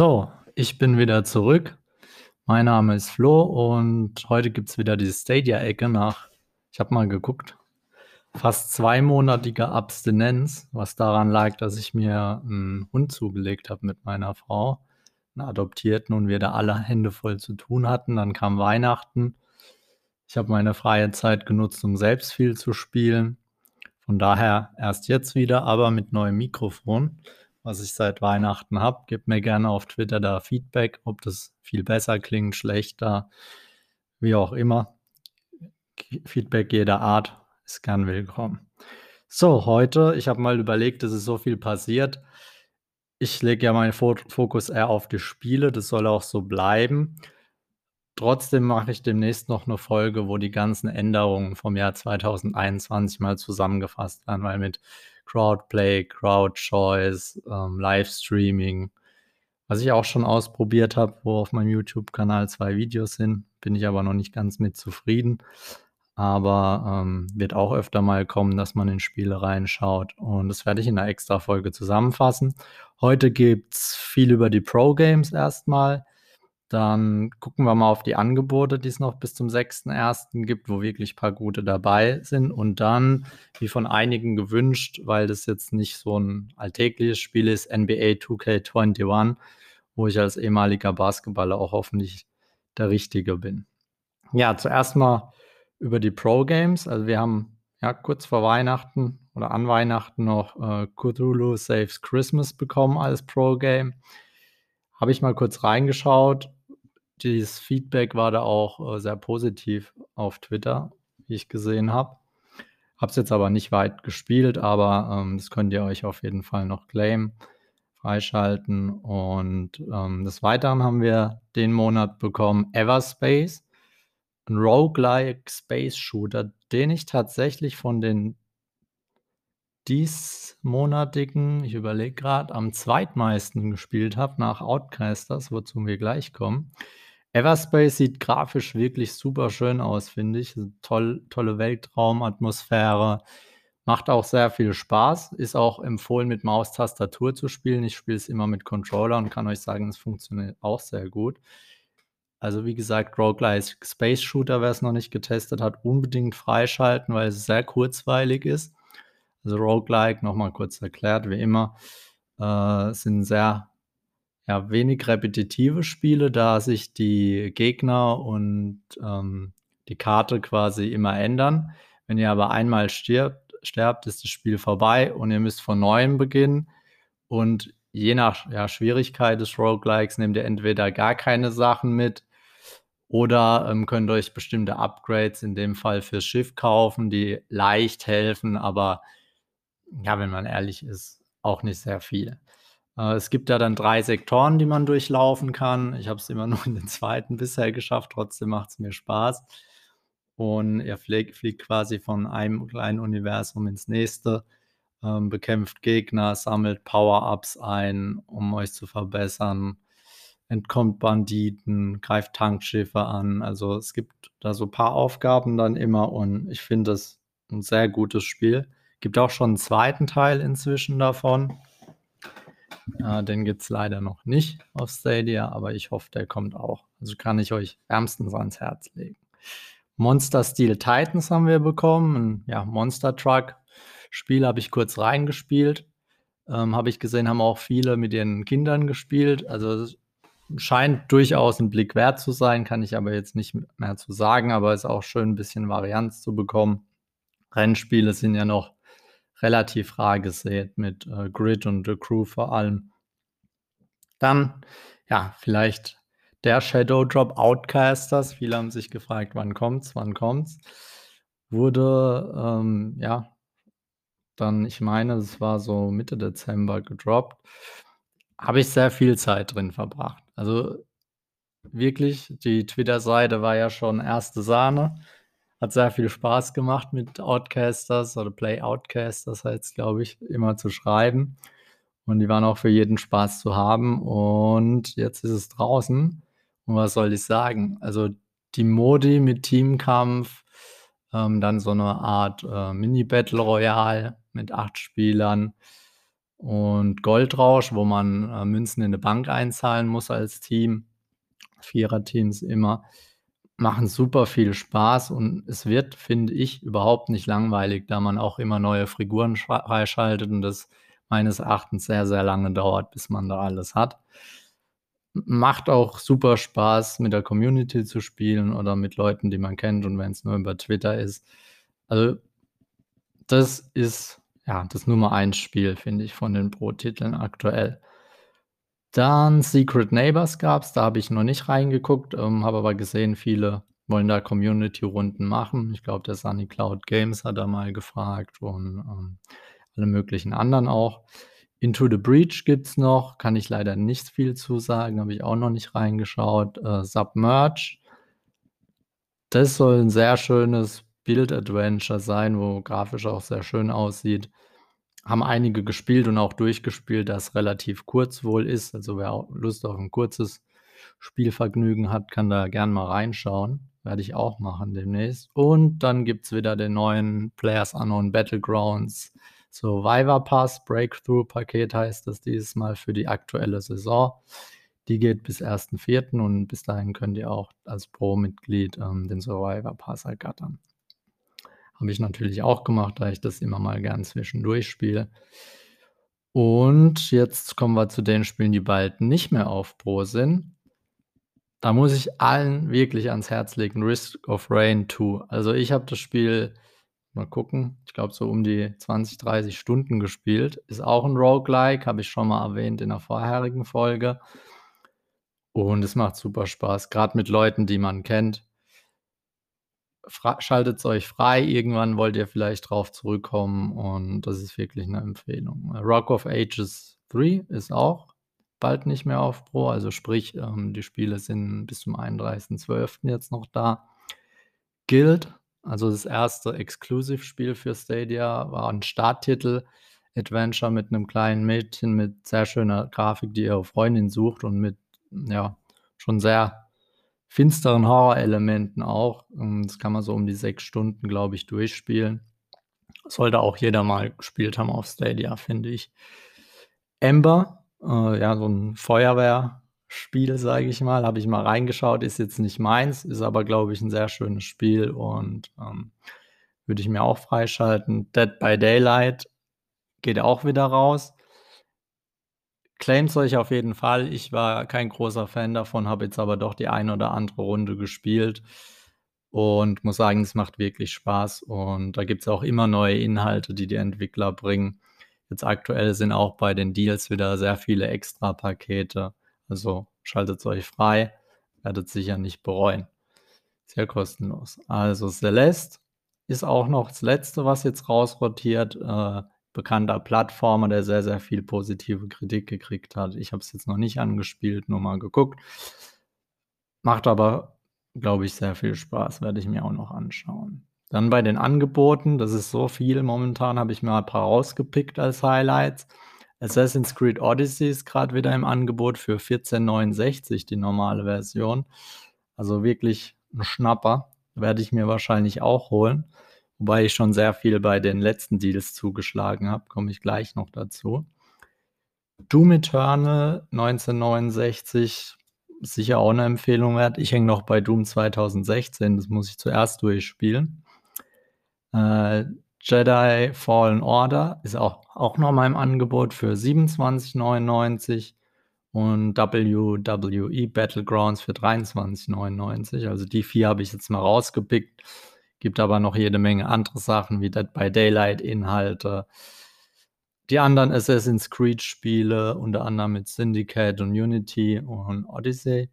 So, ich bin wieder zurück. Mein Name ist Flo und heute gibt es wieder die Stadia-Ecke nach, ich habe mal geguckt, fast zweimonatiger Abstinenz, was daran lag, dass ich mir einen Hund zugelegt habe mit meiner Frau, einen Adoptierten und wir da alle Hände voll zu tun hatten. Dann kam Weihnachten. Ich habe meine freie Zeit genutzt, um selbst viel zu spielen. Von daher erst jetzt wieder, aber mit neuem Mikrofon, was ich seit Weihnachten habe. Gebt mir gerne auf Twitter da Feedback, ob das viel besser klingt, schlechter, wie auch immer. Feedback jeder Art ist gern willkommen. So, heute, ich habe mal überlegt, es ist so viel passiert. Ich lege ja meinen Fokus eher auf die Spiele, das soll auch so bleiben. Trotzdem mache ich demnächst noch eine Folge, wo die ganzen Änderungen vom Jahr 2021 mal zusammengefasst werden, weil mit Crowdplay, Crowdchoice, ähm, Livestreaming, was ich auch schon ausprobiert habe, wo auf meinem YouTube-Kanal zwei Videos sind, bin ich aber noch nicht ganz mit zufrieden. Aber ähm, wird auch öfter mal kommen, dass man in Spiele reinschaut. Und das werde ich in einer extra Folge zusammenfassen. Heute gibt es viel über die Pro-Games erstmal. Dann gucken wir mal auf die Angebote, die es noch bis zum 6.1. gibt, wo wirklich ein paar gute dabei sind. Und dann, wie von einigen gewünscht, weil das jetzt nicht so ein alltägliches Spiel ist, NBA 2K21, wo ich als ehemaliger Basketballer auch hoffentlich der Richtige bin. Ja, zuerst mal über die Pro Games. Also wir haben ja kurz vor Weihnachten oder an Weihnachten noch äh, Cthulhu Saves Christmas bekommen als Pro Game. Habe ich mal kurz reingeschaut dieses Feedback war da auch äh, sehr positiv auf Twitter, wie ich gesehen habe. Habe es jetzt aber nicht weit gespielt, aber ähm, das könnt ihr euch auf jeden Fall noch claimen, freischalten. Und ähm, des Weiteren haben wir den Monat bekommen Everspace, ein Roguelike Space Shooter, den ich tatsächlich von den diesmonatigen, ich überlege gerade, am zweitmeisten gespielt habe nach Outcasters, wozu wir gleich kommen. Everspace sieht grafisch wirklich super schön aus, finde ich. Toll, tolle Weltraumatmosphäre. Macht auch sehr viel Spaß. Ist auch empfohlen, mit Maustastatur zu spielen. Ich spiele es immer mit Controller und kann euch sagen, es funktioniert auch sehr gut. Also, wie gesagt, Roguelike Space Shooter, wer es noch nicht getestet hat, unbedingt freischalten, weil es sehr kurzweilig ist. Also, Roguelike, nochmal kurz erklärt, wie immer, äh, sind sehr ja, wenig repetitive Spiele, da sich die Gegner und ähm, die Karte quasi immer ändern. Wenn ihr aber einmal stirbt, sterbt, ist das Spiel vorbei und ihr müsst von neuem beginnen. Und je nach ja, Schwierigkeit des Roguelikes nehmt ihr entweder gar keine Sachen mit oder ähm, könnt euch bestimmte Upgrades in dem Fall fürs Schiff kaufen, die leicht helfen, aber ja, wenn man ehrlich ist, auch nicht sehr viel. Äh, es gibt da dann drei Sektoren, die man durchlaufen kann. Ich habe es immer nur in den zweiten bisher geschafft, trotzdem macht es mir Spaß. Und er fliegt, fliegt quasi von einem kleinen Universum ins nächste, ähm, bekämpft Gegner, sammelt Power-Ups ein, um euch zu verbessern, entkommt Banditen, greift Tankschiffe an. Also es gibt da so ein paar Aufgaben dann immer und ich finde es ein sehr gutes Spiel. Gibt auch schon einen zweiten Teil inzwischen davon. Äh, den gibt es leider noch nicht auf Stadia, aber ich hoffe, der kommt auch. Also kann ich euch wärmstens ans Herz legen. Monster Steel Titans haben wir bekommen. Ein ja, Monster Truck Spiel habe ich kurz reingespielt. Ähm, habe ich gesehen, haben auch viele mit ihren Kindern gespielt. Also scheint durchaus ein Blick wert zu sein, kann ich aber jetzt nicht mehr zu sagen, aber es ist auch schön, ein bisschen Varianz zu bekommen. Rennspiele sind ja noch relativ rar gesät mit äh, Grid und The Crew vor allem. Dann, ja, vielleicht der Shadow Drop Outcasters. Viele haben sich gefragt, wann kommt's, wann kommt's. Wurde, ähm, ja, dann, ich meine, es war so Mitte Dezember gedroppt. Habe ich sehr viel Zeit drin verbracht. Also wirklich, die Twitter-Seite war ja schon erste Sahne. Hat sehr viel Spaß gemacht mit Outcasters oder Play Outcasters heißt glaube ich, immer zu schreiben. Und die waren auch für jeden Spaß zu haben. Und jetzt ist es draußen. Und was soll ich sagen? Also die Modi mit Teamkampf, ähm, dann so eine Art äh, Mini-Battle Royale mit acht Spielern. und Goldrausch, wo man, äh, Münzen in 'ne Bank einzahlen muss als Team. Viererteams immer. Machen super viel Spaß und es wird, finde ich, überhaupt nicht langweilig, da man auch immer neue Figuren freischaltet und das meines Erachtens sehr, sehr lange dauert, bis man da alles hat. Macht auch super Spaß, mit der Community zu spielen oder mit Leuten, die man kennt und wenn's nur über Twitter ist. Also das ist, ja, das Nummer 1 Spiel, finde ich, von den Pro-Titeln aktuell. Dann Secret Neighbors gab's, da habe ich noch nicht reingeguckt, ähm, habe aber gesehen, viele wollen da Community-Runden machen. Ich glaube, der Sunny Cloud Games hat da mal gefragt und, ähm, alle möglichen anderen auch. Into the Breach gibt's noch, kann ich leider nicht viel zu sagen, habe ich auch noch nicht reingeschaut. Äh, Submerge das soll 'n sehr schönes Build-Adventure sein, wo grafisch auch sehr schön aussieht. Haben einige gespielt und auch durchgespielt, das relativ kurz wohl ist. Also, wer Lust auf 'n kurzes Spielvergnügen hat, kann da gern mal reinschauen. Werde ich auch machen demnächst. Und dann gibt's wieder den neuen PlayerUnknown's Battlegrounds Survivor Pass. Breakthrough-Paket heißt das dieses Mal für die aktuelle Saison. Die geht bis 1.4. und bis dahin könnt ihr auch als Pro-Mitglied, ähm, den Survivor Pass ergattern. Habe ich natürlich auch gemacht, da ich das immer mal gern zwischendurch spiele. Und jetzt kommen wir zu den Spielen, die bald nicht mehr auf Pro sind. Da muss ich allen wirklich ans Herz legen, Risk of Rain 2. Also, ich habe das Spiel mal gucken, ich glaube, so um die 20, 30 Stunden gespielt. Ist auch 'n Roguelike, habe ich schon mal erwähnt in 'ner vorherigen Folge. Und es macht super Spaß, grad mit Leuten, die man kennt. Fra schaltet's euch frei, irgendwann wollt ihr vielleicht drauf zurückkommen und das ist wirklich 'ne Empfehlung. Rock of Ages 3 ist auch bald nicht mehr auf Pro, also sprich, ähm, die Spiele sind bis zum 31.12. jetzt noch da. Guild, also das erste Exclusive-Spiel für Stadia, war 'n Starttitel Adventure mit 'nem kleinen Mädchen mit sehr schöner Grafik, die ihre Freundin sucht und mit, ja, schon sehr finsteren Horrorelementen auch. Ähm, das kann man so um die 6 Stunden, glaube ich, durchspielen. Sollte auch jeder mal gespielt haben auf Stadia, finde ich. Ember, äh, ja, so 'n Feuerwehrspiel, sage ich mal, habe ich mal reingeschaut, ist jetzt nicht meins, ist aber, glaube ich, 'n sehr schönes Spiel und, ähm, würde ich mir auch freischalten. Dead by Daylight geht auch wieder raus. Claimt's euch auf jeden Fall. Ich war kein großer Fan davon, habe jetzt aber doch die eine oder andere Runde gespielt und muss sagen, es macht wirklich Spaß und da gibt's auch immer neue Inhalte, die die Entwickler bringen. Jetzt aktuell sind auch bei den Deals wieder sehr viele Extrapakete. Also, schaltet's euch frei, werdet sicher nicht bereuen. Ja kostenlos. Also, Celeste ist auch noch das Letzte, was jetzt rausrotiert. Äh, bekannter Plattformer, der sehr, sehr viel positive Kritik gekriegt hat. Ich habe es jetzt noch nicht angespielt, nur mal geguckt. Macht aber, glaube ich, sehr viel Spaß, werde ich mir auch noch anschauen. Dann bei den Angeboten, das ist so viel momentan, habe ich mir ein paar rausgepickt als Highlights. Assassin's Creed Odyssey ist grad wieder im Angebot für 14,69 die normale Version. Also wirklich 'n Schnapper. Werde ich mir wahrscheinlich auch holen, wobei ich schon sehr viel bei den letzten Deals zugeschlagen habe, komme ich gleich noch dazu. Doom Eternal 1969, sicher auch 'ne Empfehlung wert. Ich hänge noch bei Doom 2016, das muss ich zuerst durchspielen. Äh, Jedi Fallen Order ist auch auch noch mal im Angebot für 27,99 und WWE Battlegrounds für 23,99. Also, die 4 habe ich jetzt mal rausgepickt. Gibt aber noch jede Menge andere Sachen wie Dead by Daylight Inhalte. Die anderen Assassin's Creed Spiele, unter anderem mit Syndicate und Unity und Odyssey.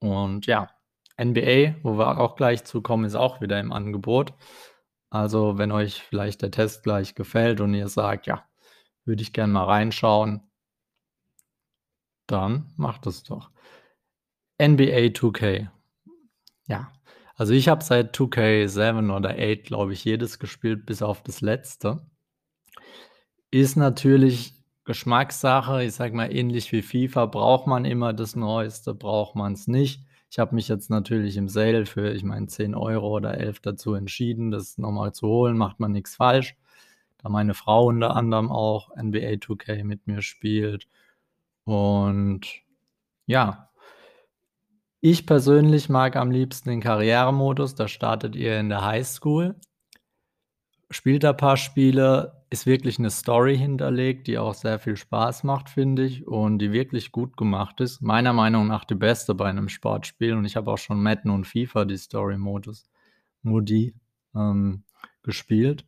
Und ja, NBA, wo wir auch gleich zu kommen, ist auch wieder im Angebot. Also, wenn euch vielleicht der Test gleich gefällt und ihr sagt: „Ja, würde ich gern mal reinschauen“ dann macht es doch. NBA 2K. Ja, also ich habe seit 2K7 oder 8, glaube ich, jedes gespielt, bis auf das letzte. Ist natürlich Geschmackssache. Ich sage mal, ähnlich wie FIFA braucht man immer das Neueste, braucht man's nicht. Ich habe mich jetzt natürlich im Sale für, ich meine, 10 € oder 11 dazu entschieden, das noch mal zu holen, macht man nix falsch. da meine Frau unter anderem auch NBA 2K mit mir spielt. Und ja. Ich persönlich mag am liebsten den Karrieremodus, da startet ihr in der Highschool. Spielt da paar Spiele, ist wirklich 'ne Story hinterlegt, die auch sehr viel Spaß macht, finde ich, und die wirklich gut gemacht ist. Meiner Meinung nach die beste bei 'nem Sportspiel und ich habe auch schon Madden und FIFA, die Story-Modus Modi, ähm, gespielt.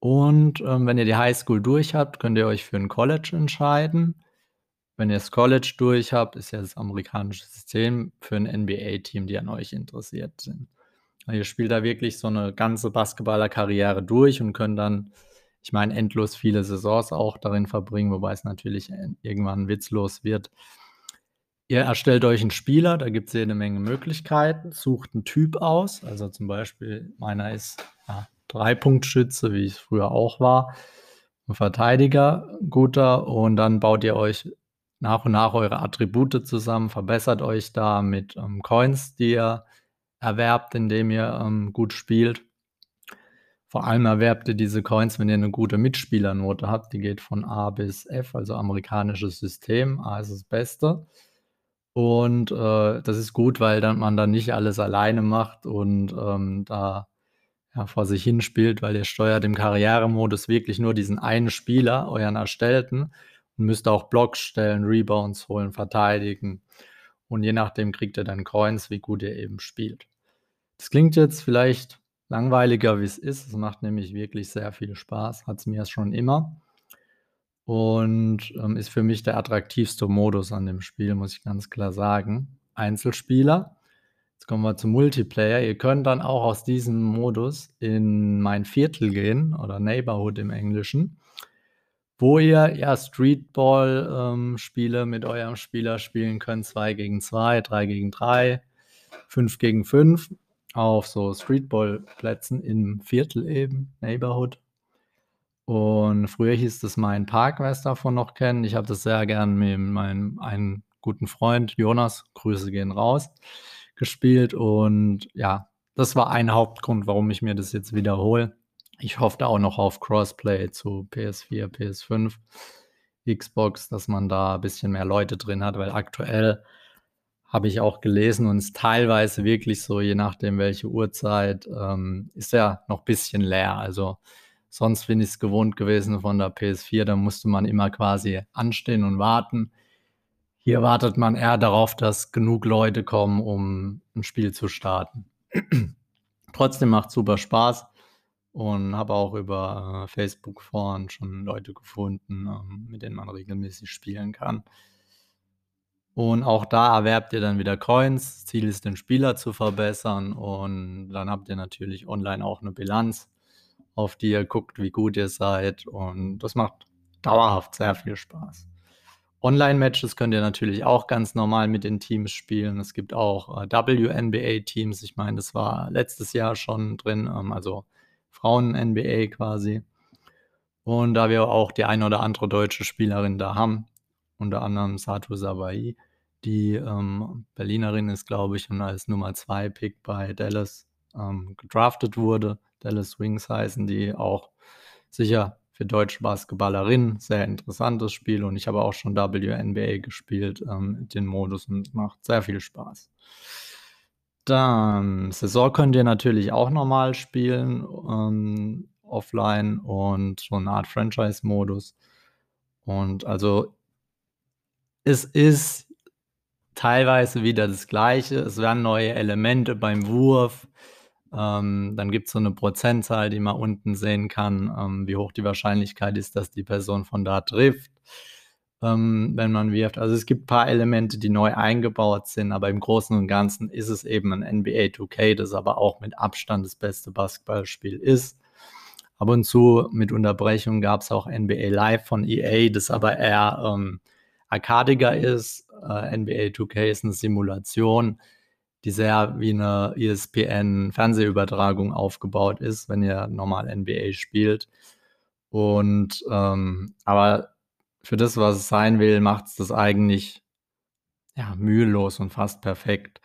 Und, ähm, wenn ihr die Highschool durch habt, könnt ihr euch für 'n College entscheiden. Wenn ihr das College durch habt, ist ja das amerikanische System für 'n NBA-Team, die an euch interessiert sind. Ihr spielt da wirklich so 'ne ganze Basketballerkarriere durch und könnt dann, ich meine, endlos viele Saisons auch darin verbringen, wobei es natürlich, äh, irgendwann witzlos wird. Ihr erstellt euch 'n Spieler, da gibt's jede Menge Möglichkeiten, sucht 'n Typ aus, also zum Beispiel meiner ist, ja, Dreipunktschütze, wie ich's früher auch war, 'n Verteidiger, 'n guter, und dann baut ihr euch nach und nach eure Attribute zusammen, verbessert euch da mit, ähm, Coins, die ihr erwerbt, indem ihr, ähm, gut spielt. Vor allem erwerbt ihr diese Coins, wenn ihr 'ne gute Mitspielernote habt, die geht von A bis F, also amerikanisches System. A ist das Beste. Und, äh, das ist gut, weil dann man dann nicht alles alleine macht und, ähm, da, ja, vor sich hin spielt, weil ihr steuert im Karrieremodus wirklich nur diesen einen Spieler, euren erstellten, und müsst auch Blocks stellen, Rebounds holen, verteidigen. Und je nachdem kriegt ihr dann Coins, wie gut ihr eben spielt. Das klingt jetzt vielleicht langweiliger, wie's ist. Es macht nämlich wirklich sehr viel Spaß, hat's mir schon immer. Und, ähm, ist für mich der attraktivste Modus an dem Spiel, muss ich ganz klar sagen. Einzelspieler. Jetzt kommen wir zum Multiplayer. Ihr könnt dann auch aus diesem Modus in mein Viertel gehen oder Neighborhood im Englischen, wo ihr, ja, Streetball, ähm, mit eurem Spieler spielen könnt, 2 gegen 2, 3 gegen 3, 5 gegen 5 auf so Streetball-Plätzen im Viertel eben, Neighborhood. Und früher hieß das Mein Park, wer's davon noch kennt. Ich habe das sehr gern mit meinem einen guten Freund Jonas, Grüße gehen raus, gespielt und ja, das war ein Hauptgrund, warum ich mir das jetzt wiederhole. Ich hoffe da auch noch auf Crossplay zu PS4, PS5, Xbox, dass man da bisschen mehr Leute drin hat, weil aktuell habe ich auch gelesen und ist teilweise wirklich so, je nachdem welche Uhrzeit, ähm, ist er noch bisschen leer. Also, sonst bin ich's gewohnt gewesen von der PS4, da musste man immer quasi anstehen und warten. Hier wartet man eher darauf, dass genug Leute kommen, um 'n Spiel zu starten. Trotzdem macht's super Spaß und habe auch über, äh, Facebook-Foren schon Leute gefunden, ähm, mit denen man regelmäßig spielen kann. Und auch da erwerbt ihr dann wieder Coins. Ziel ist, den Spieler zu verbessern und dann habt ihr natürlich online auch 'ne Bilanz, auf die ihr guckt, wie gut ihr seid und das macht dauerhaft sehr viel Spaß. Online-Matches könnt ihr natürlich auch ganz normal mit den Teams spielen. Es gibt auch, äh, WNBA-Teams. Ich meine, das war letztes Jahr schon drin, ähm, also Frauen-NBA quasi. Und da wir auch die eine oder andere deutsche Spielerin da haben, unter anderem Satou Sabai, die, ähm, Berlinerin ist, glaube ich, und als Nummer 2 Pick bei Dallas, ähm, gedraftet wurde. Dallas Wings heißen die, auch sicher für deutsche Basketballerinnen sehr interessantes Spiel und ich habe auch schon WNBA gespielt, ähm, den Modus und macht sehr viel Spaß. Dann Saison könnt ihr natürlich auch normal spielen, ähm, offline und so 'ne Art Franchise-Modus. Und also es ist teilweise wieder das Gleiche. Es werden neue Elemente beim Wurf. Ähm, dann gibt's so 'ne Prozentzahl, die man unten sehen kann, ähm, wie hoch die Wahrscheinlichkeit ist, dass die Person von da trifft, ähm, wenn man wirft. Also, es gibt paar Elemente, die neu eingebaut sind, aber im Großen und Ganzen ist es eben 'n NBA 2K, das aber auch mit Abstand das beste Basketballspiel ist. Ab und zu mit Unterbrechung gab's auch NBA Live von EA, das aber eher, ähm, arcadiger ist. Äh, NBA 2K ist 'ne Simulation, die sehr wie 'ne ESPN-Fernsehübertragung aufgebaut ist, wenn ihr normal NBA spielt. Und, ähm aber für das, was es sein will, macht's das eigentlich, ja, mühelos und fast perfekt.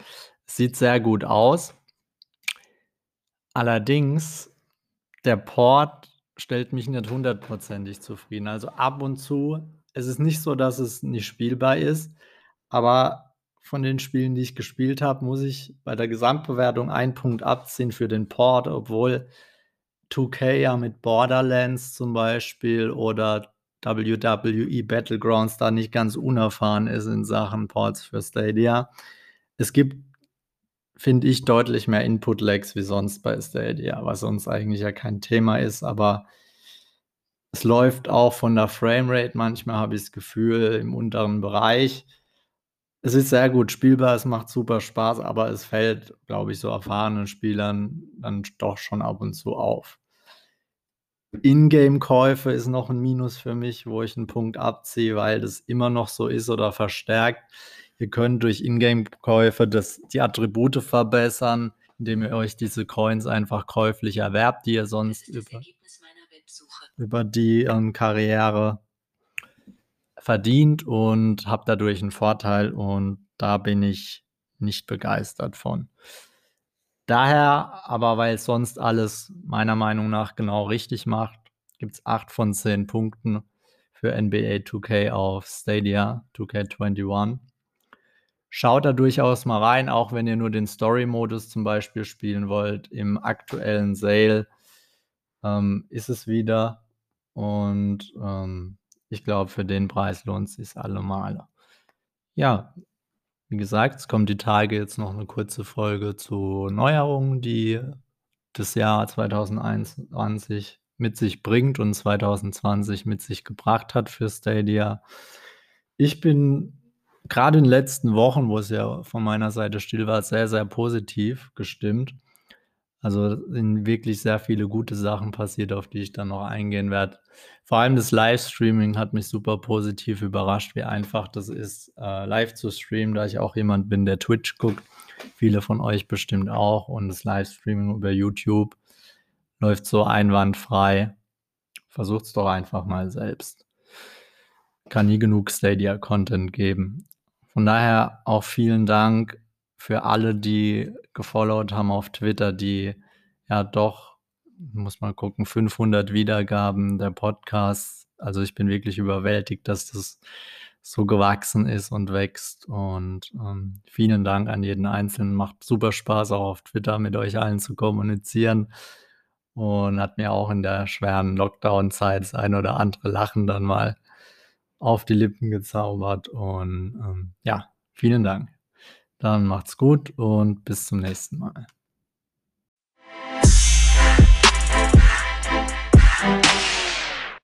Sieht sehr gut aus. Allerdings, der Port stellt mich nicht hundertprozentig zufrieden. Also, ab und zu es ist nicht so, dass es nicht spielbar ist, aber von den Spielen, die ich gespielt habe, muss ich bei der Gesamtbewertung einen Punkt abziehen für den Port, obwohl 2K ja mit Borderlands zum Beispiel oder WWE Battlegrounds da nicht ganz unerfahren ist in Sachen Ports für Stadia. Es gibt, finde ich, deutlich mehr Input-Lags wie sonst bei Stadia, was sonst eigentlich ja kein Thema ist, aber es läuft auch von der Framerate manchmal habe ich das Gefühl im unteren Bereich. Es ist sehr gut spielbar, es macht super Spaß, aber es fällt, glaube ich, so erfahrenen Spielern dann doch schon ab und zu auf. Ingame-Käufe ist noch ein Minus für mich, wo ich einen Punkt abziehe, weil das immer noch so ist oder verstärkt. Ihr könnt durch Ingame-Käufe die Attribute verbessern, indem ihr euch diese Coins einfach käuflich erwerbt, die ihr sonst über über die, ähm, Karriere verdient und habe dadurch einen Vorteil und da bin ich nicht begeistert von. Daher aber, weil sonst alles meiner Meinung nach genau richtig macht, gibt es 8 von 10 Punkten für NBA 2K auf Stadia 2K21. Schaut da durchaus mal rein, auch wenn ihr nur den Story-Modus zum Beispiel spielen wollt. Im aktuellen Sale ähm, ist es wieder und ähm, ich glaube, für den Preis lohnt es sich alle Male. Ja, wie gesagt, es kommt die Tage jetzt noch eine kurze Folge zu Neuerungen, die das Jahr 2021 mit sich bringt und 2020 mit sich gebracht hat für Stadia. Ich bin gerade in den letzten Wochen, wo es ja von meiner Seite still war, sehr, sehr positiv gestimmt. Also sind wirklich sehr viele gute Sachen passiert, auf die ich dann noch eingehen werde. Vor allem das Livestreaming hat mich super positiv überrascht, wie einfach das ist, äh, live zu streamen, da ich auch jemand bin, der Twitch guckt. Viele von euch bestimmt auch. Und das Livestreaming über YouTube läuft so einwandfrei. Versucht es doch einfach mal selbst. Kann nie genug Stadia-Content geben. Von daher auch vielen Dank für alle, die gefollowt haben auf Twitter, die ja doch, muss man gucken, 500 Wiedergaben der Podcast. Also ich bin wirklich überwältigt, dass das so gewachsen ist und wächst. Und ähm, vielen Dank an jeden Einzelnen. Macht super Spaß, auch auf Twitter mit euch allen zu kommunizieren. Und hat mir auch in der schweren Lockdown-Zeit das ein oder andere Lachen dann mal auf die Lippen gezaubert. Und ähm, ja, vielen Dank. Dann macht's gut und bis zum nächsten Mal.